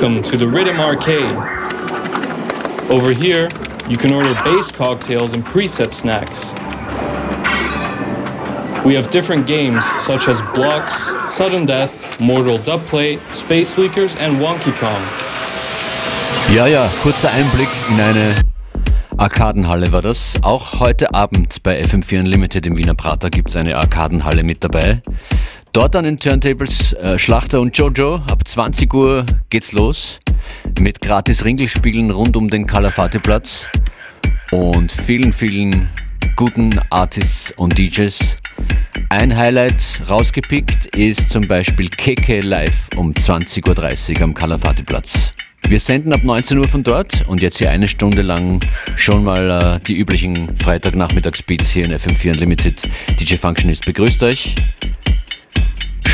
Welcome to the Rhythm Arcade. Over here, you can order bass cocktails and preset snacks. We have different games such as Blocks, Sudden Death, Mortal Dubplate, Space Leakers and Wonky Kong. Ja, ja, kurzer Einblick in eine Arkadenhalle war das. Auch heute Abend bei FM4 Unlimited im Wiener Prater gibt es eine Arkadenhalle mit dabei. Dort an den Turntables äh, Schlachter und Jojo. Ab 20 Uhr geht's los mit gratis Ringelspielen rund um den Kalafati-Platz und vielen, vielen guten Artists und DJs. Ein Highlight rausgepickt ist zum Beispiel KK Live um 20.30 Uhr am Kalafati-Platz. Wir senden ab 19 Uhr von dort und jetzt hier eine Stunde lang schon mal äh, die üblichen Freitagnachmittagsbeats hier in FM4 Unlimited. DJ Functionist begrüßt euch.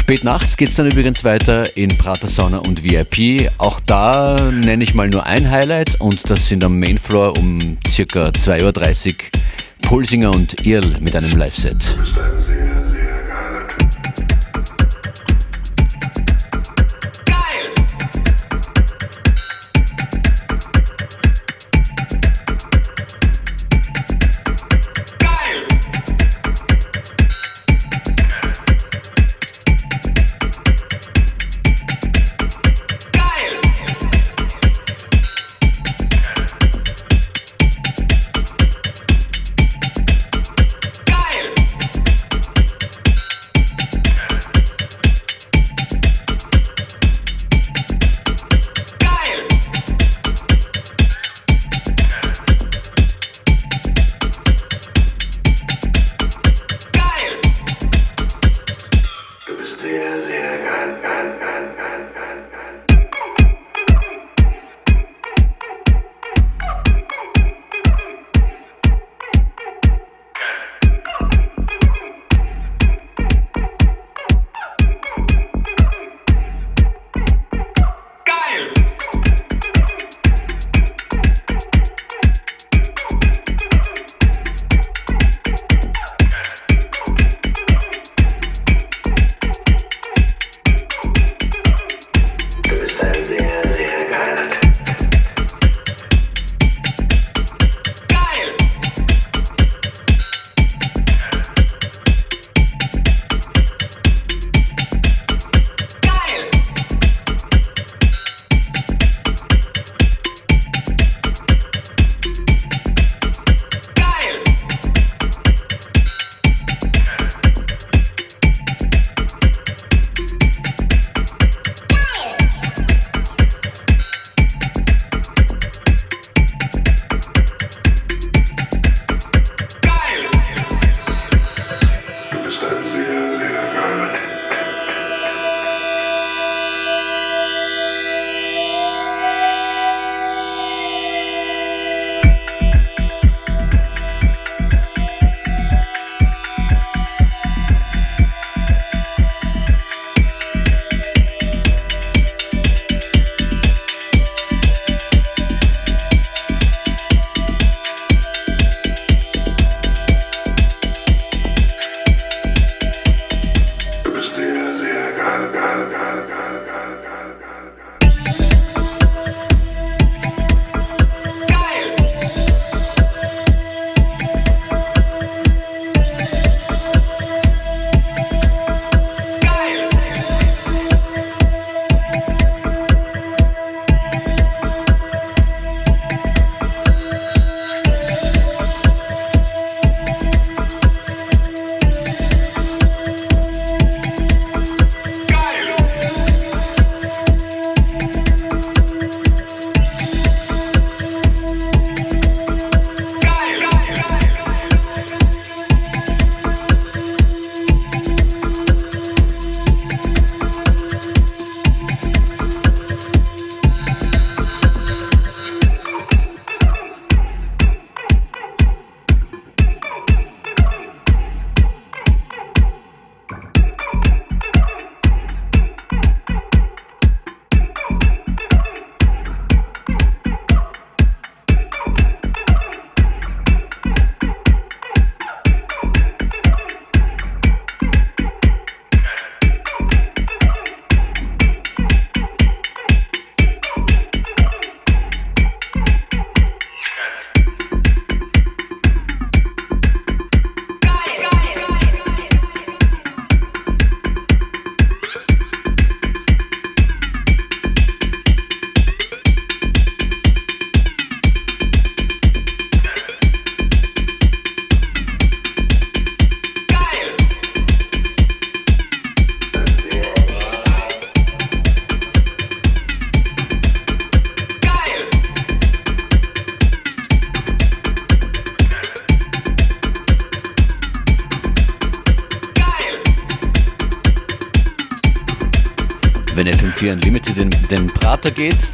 Spät nachts geht es dann übrigens weiter in Prater Sauna und VIP. Auch da nenne ich mal nur ein Highlight und das sind am Mainfloor um circa 2.30 Uhr Pulsinger und Irl mit einem Live-Set.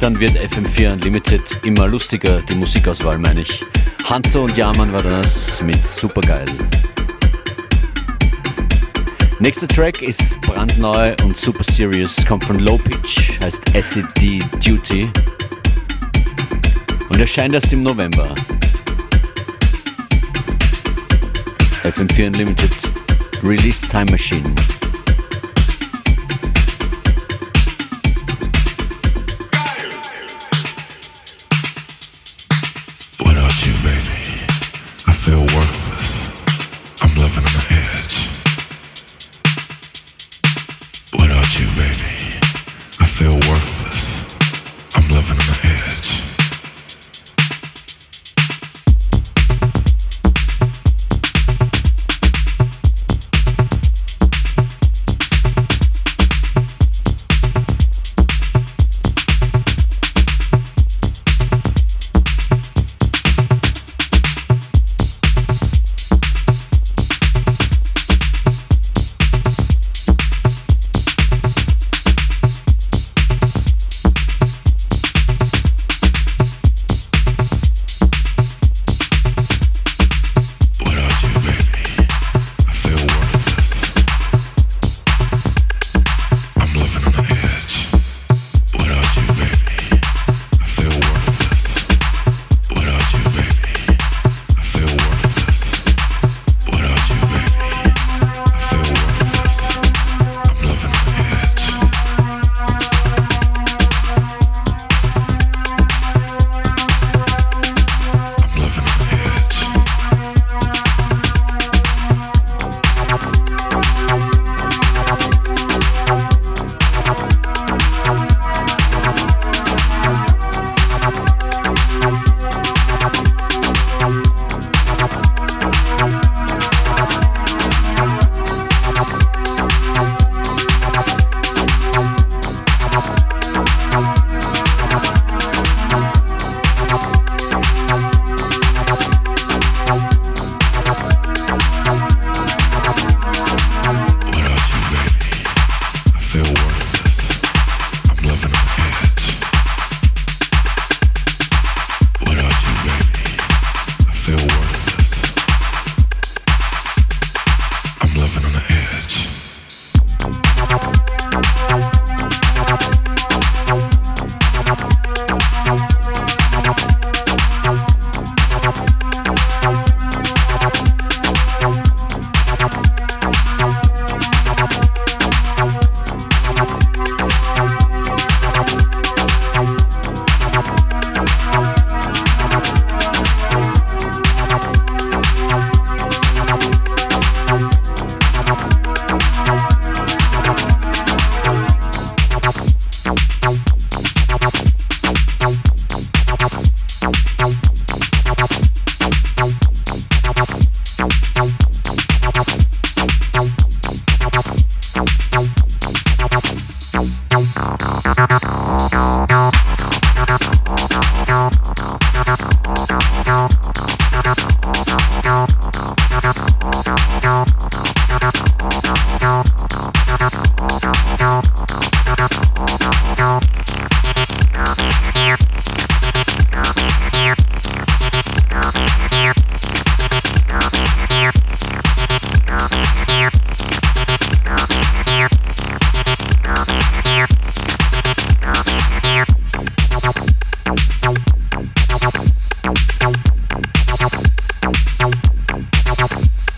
Dann wird FM4 Unlimited immer lustiger, die Musikauswahl meine ich. Hanzo und Jaman war das mit Supergeil. Nächster Track ist brandneu und super serious, kommt von Low Pitch, heißt Acid Duty und erscheint erst im November. FM4 Unlimited Release Time Machine.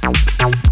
out.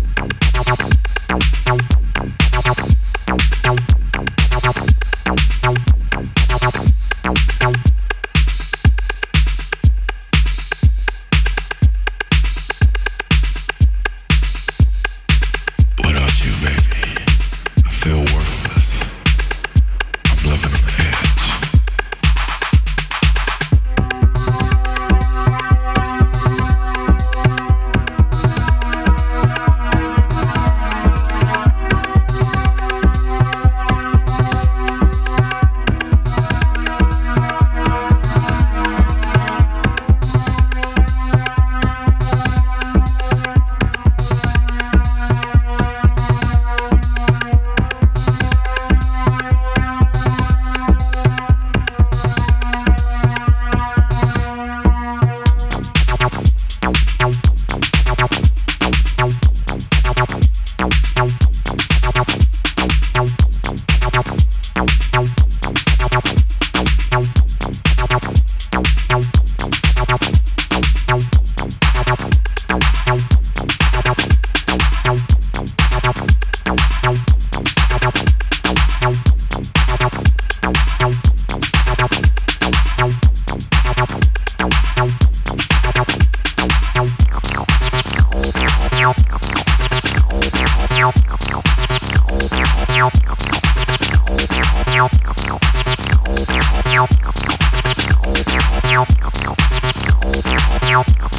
I'm.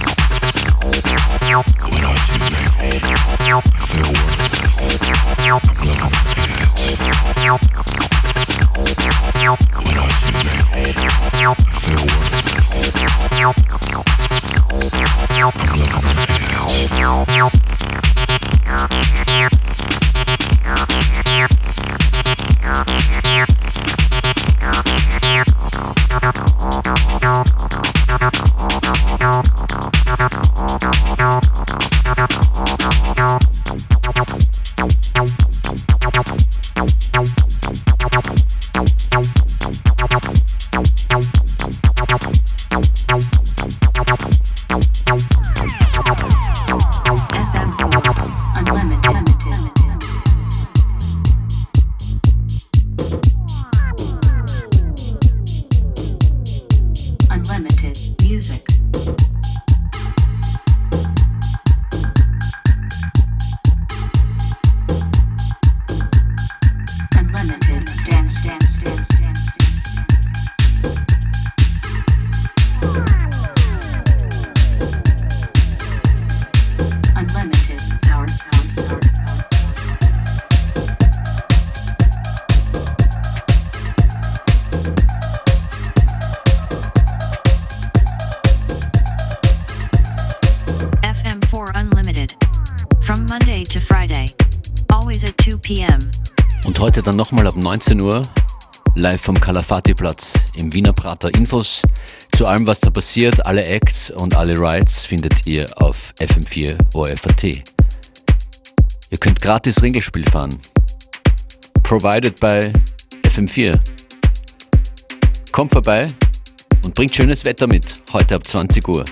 19 Uhr live vom Kalafati-Platz im Wiener Prater. Infos zu allem, was da passiert, alle Acts und alle Rides findet ihr auf FM4 ORFAT. Ihr könnt gratis Ringelspiel fahren. Provided by FM4. Kommt vorbei und bringt schönes Wetter mit, heute ab 20 Uhr.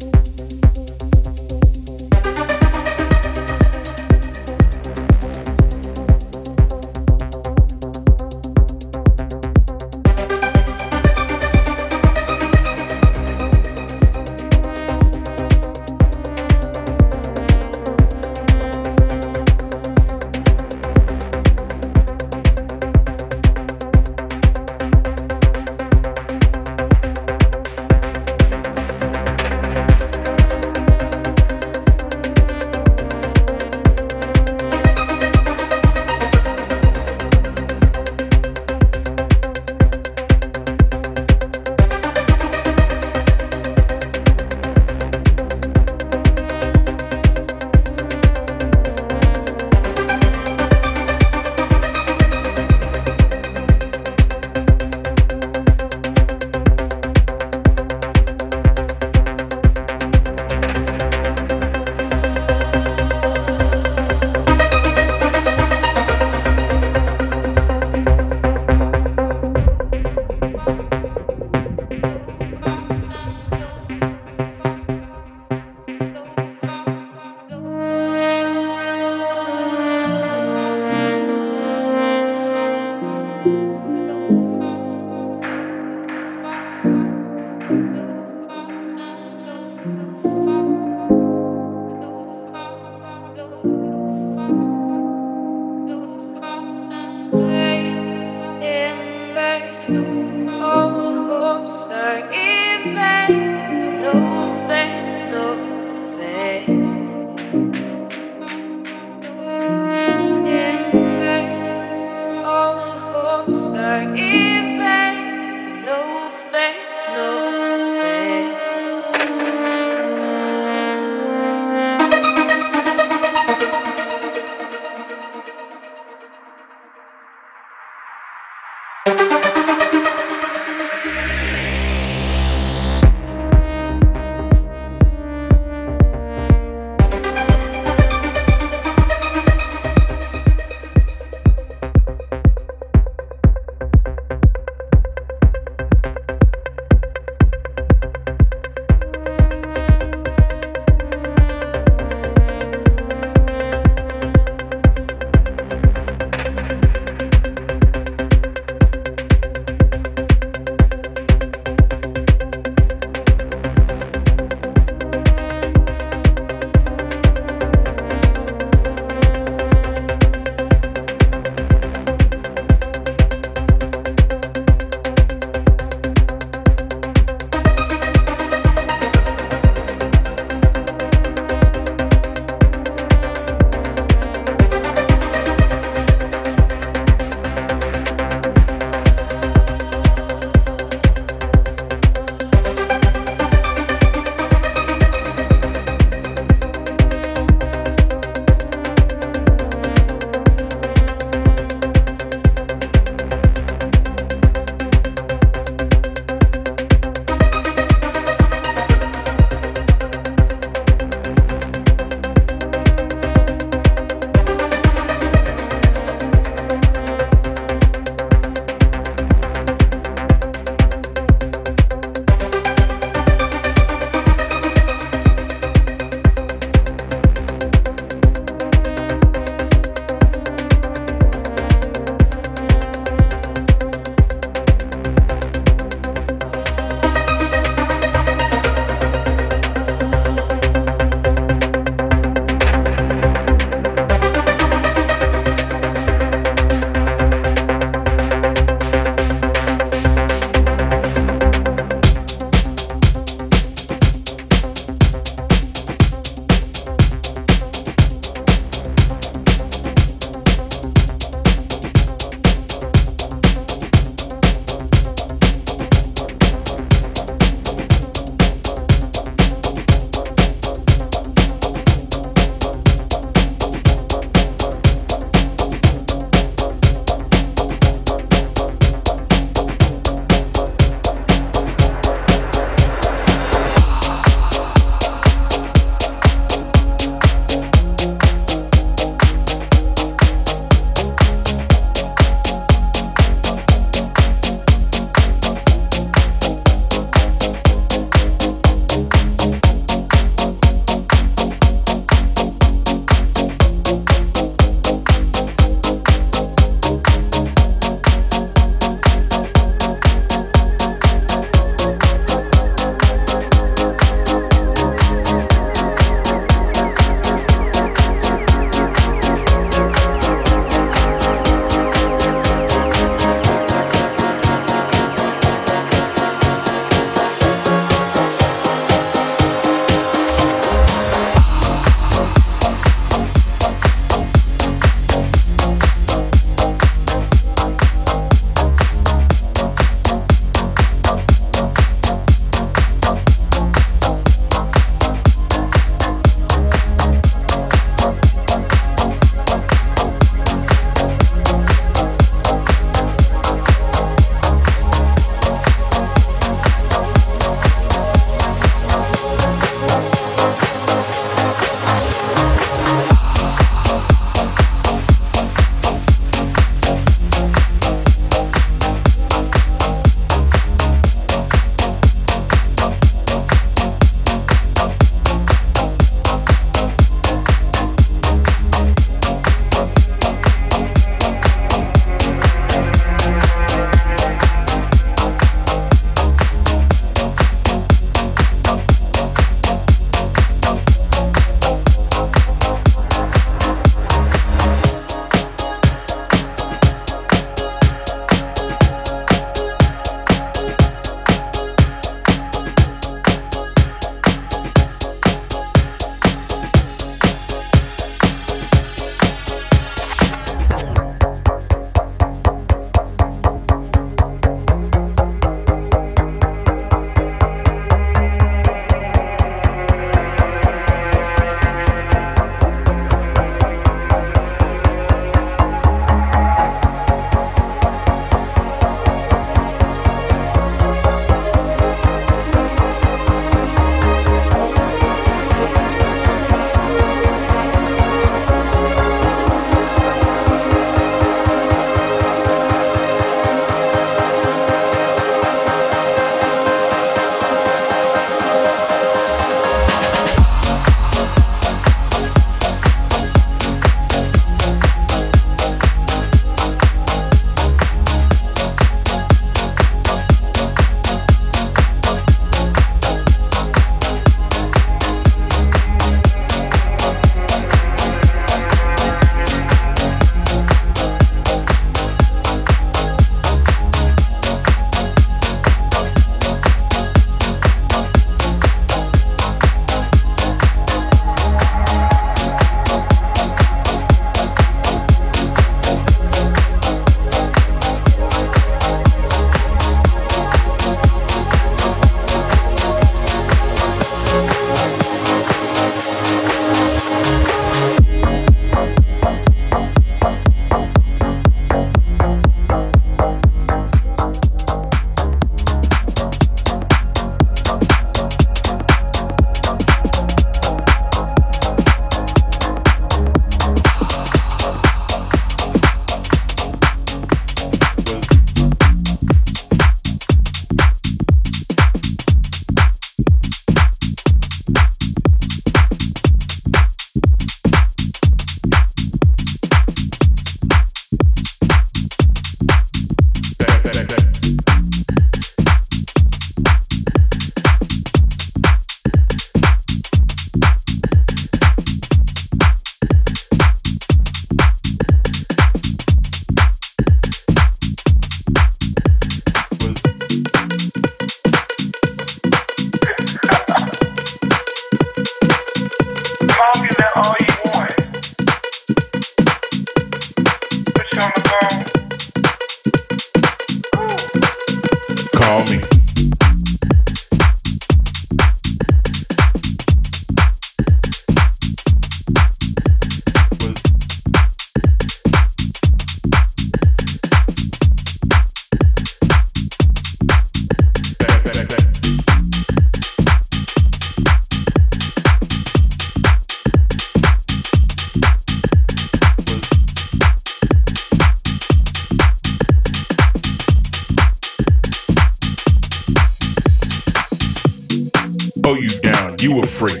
slow you down. You were free.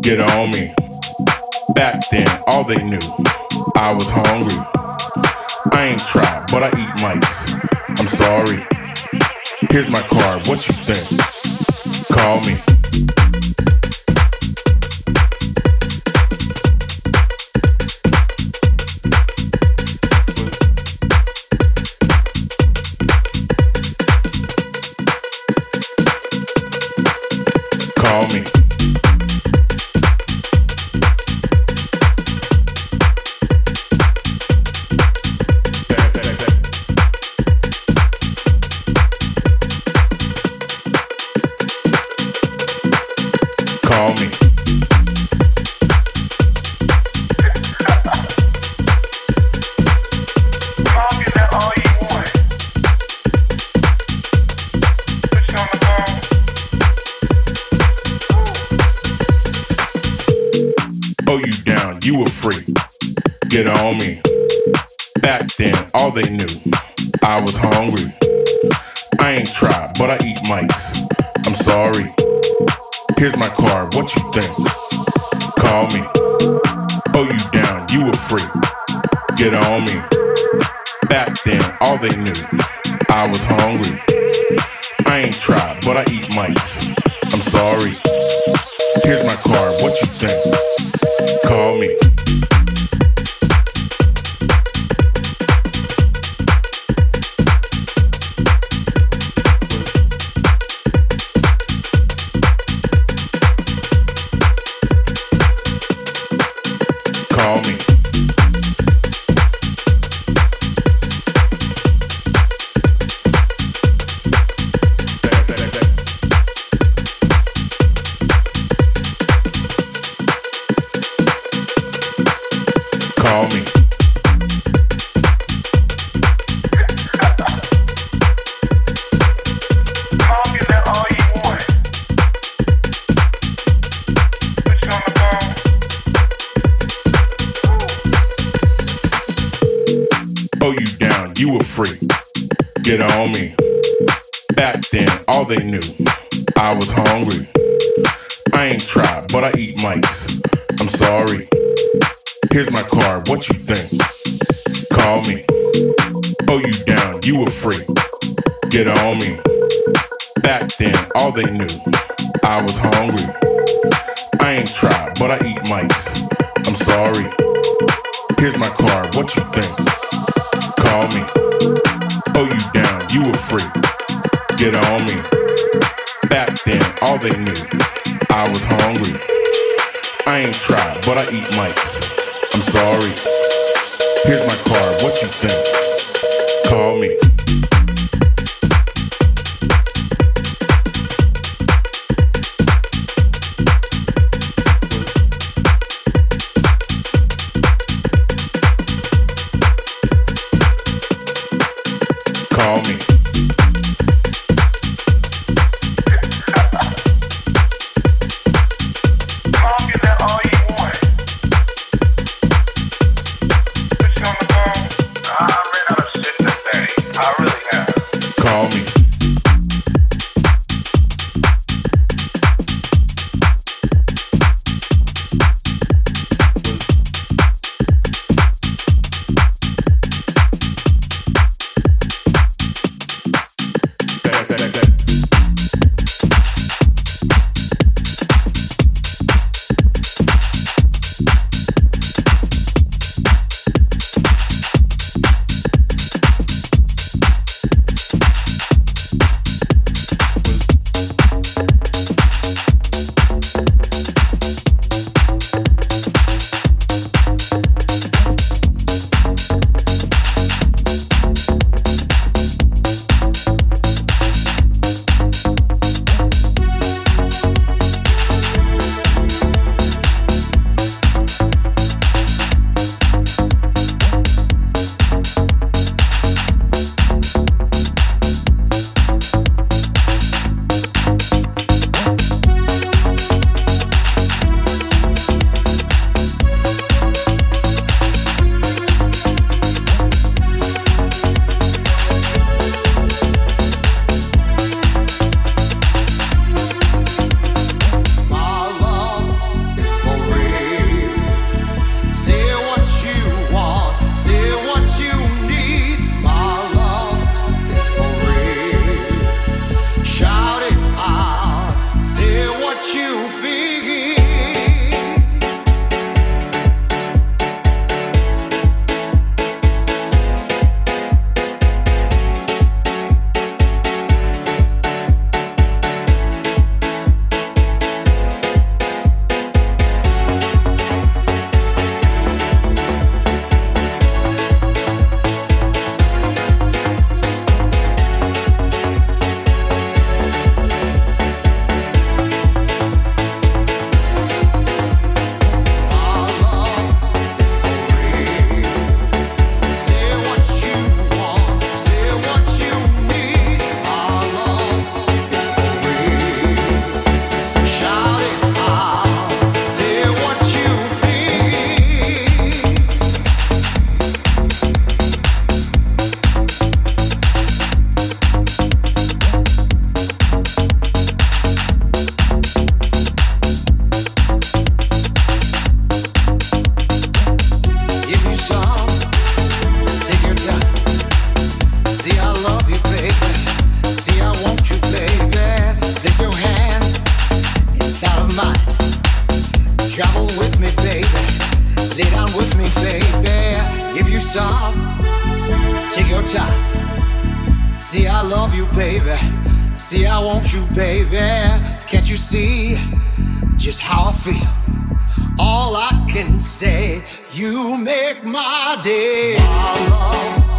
Get on me. Back then, all they knew, I was hungry. I ain't tried, but I eat mice. I'm sorry. Here's my card. What you think? Call me. See, I love you, baby. See, I want you, baby. Can't you see just how I feel? All I can say, you make my day. Love.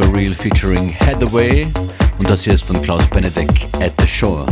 For Real featuring Hathaway und das hier ist von Klaus Benedek at the Shore.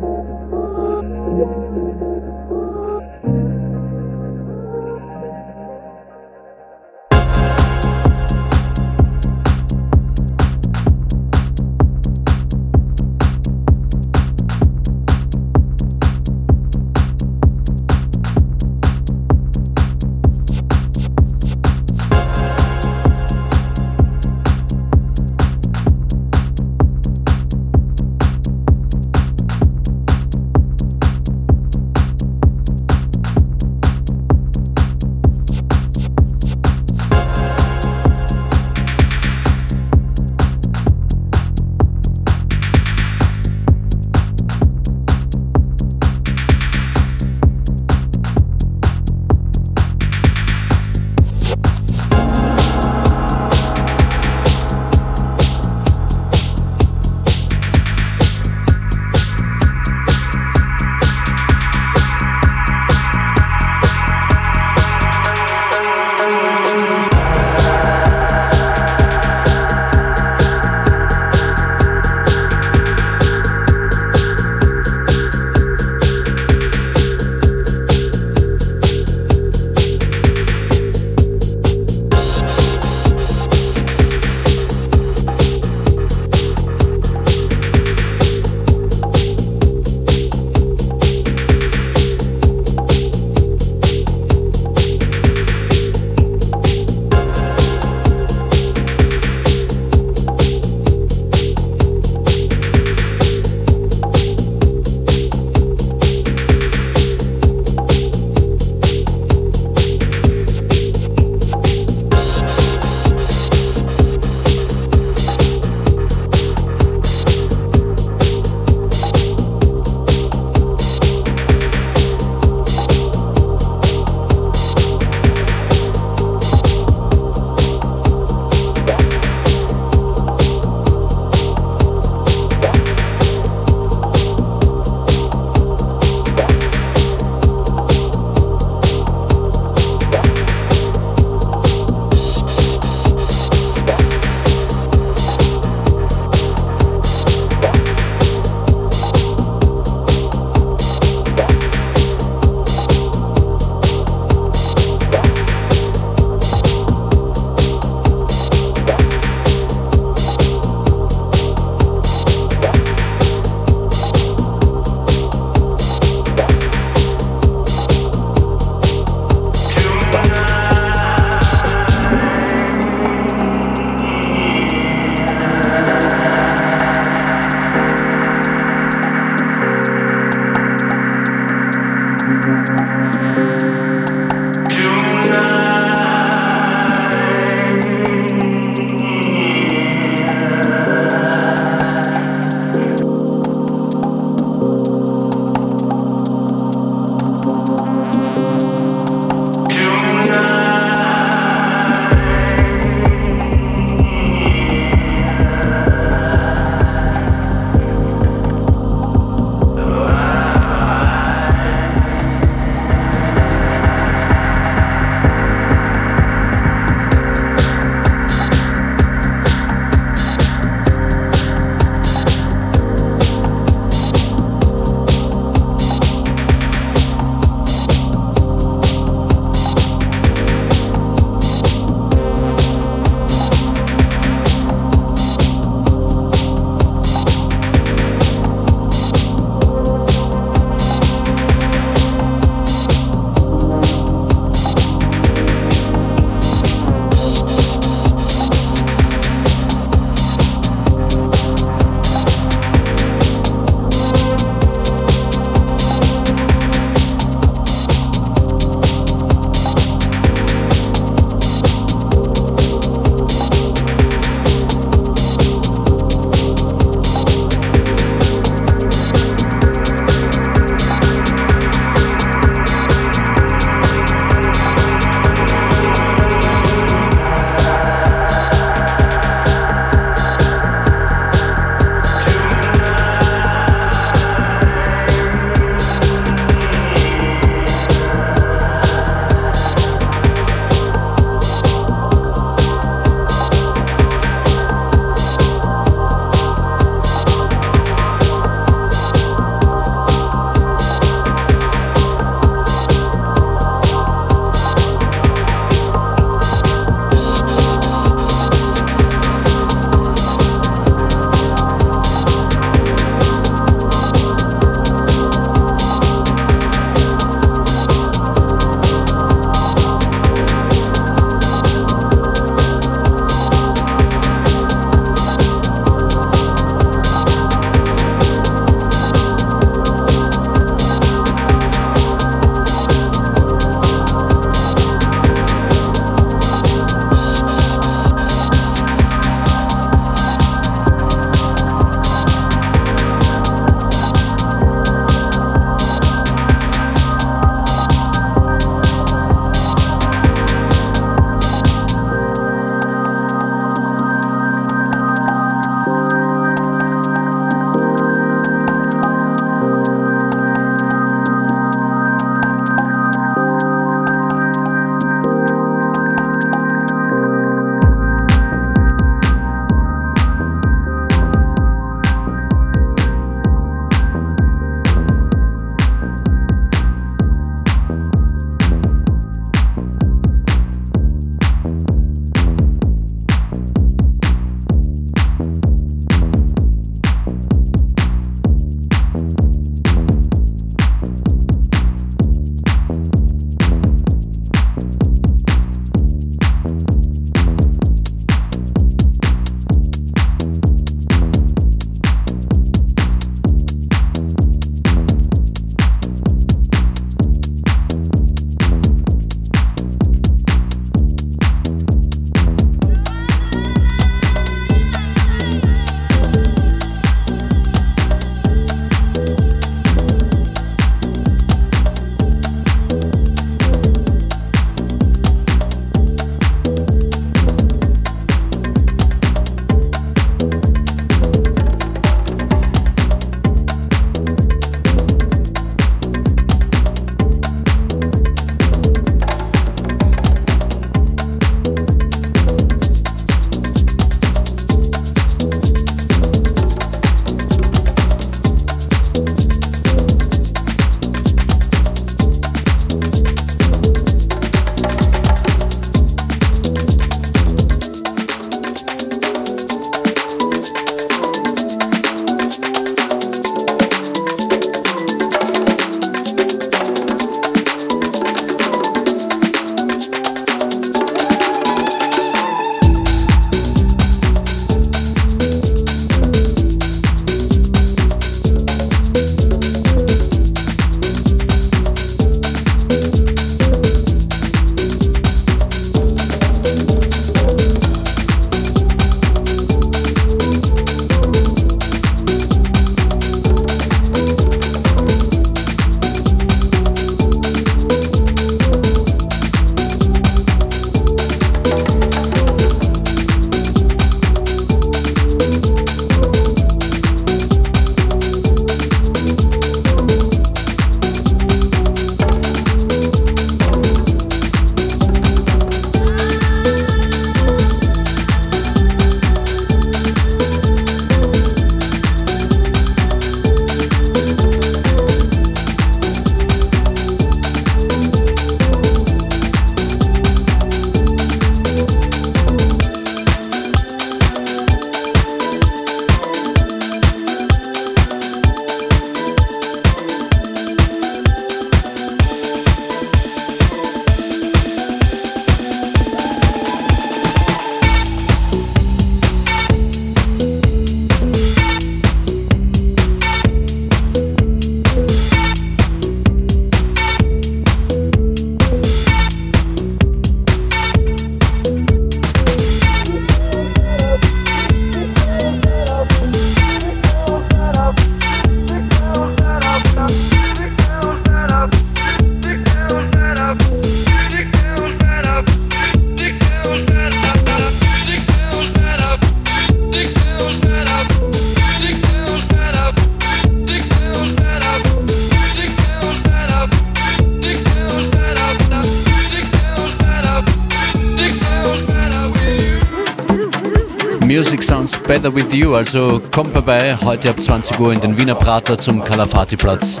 Better With You, also komm vorbei, heute ab 20 Uhr in den Wiener Prater zum Kalafati Platz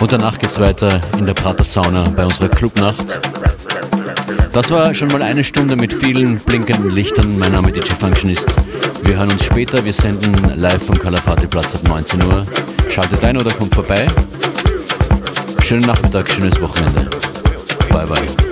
und danach geht's weiter in der Prater Sauna bei unserer Clubnacht. Das war schon mal eine Stunde mit vielen blinkenden Lichtern. Mein Name DJ Functionist. Wir hören uns später. Wir senden live vom Kalafati Platz ab 19 Uhr. Schaltet ein oder kommt vorbei. Schönen Nachmittag, schönes Wochenende. Bye bye.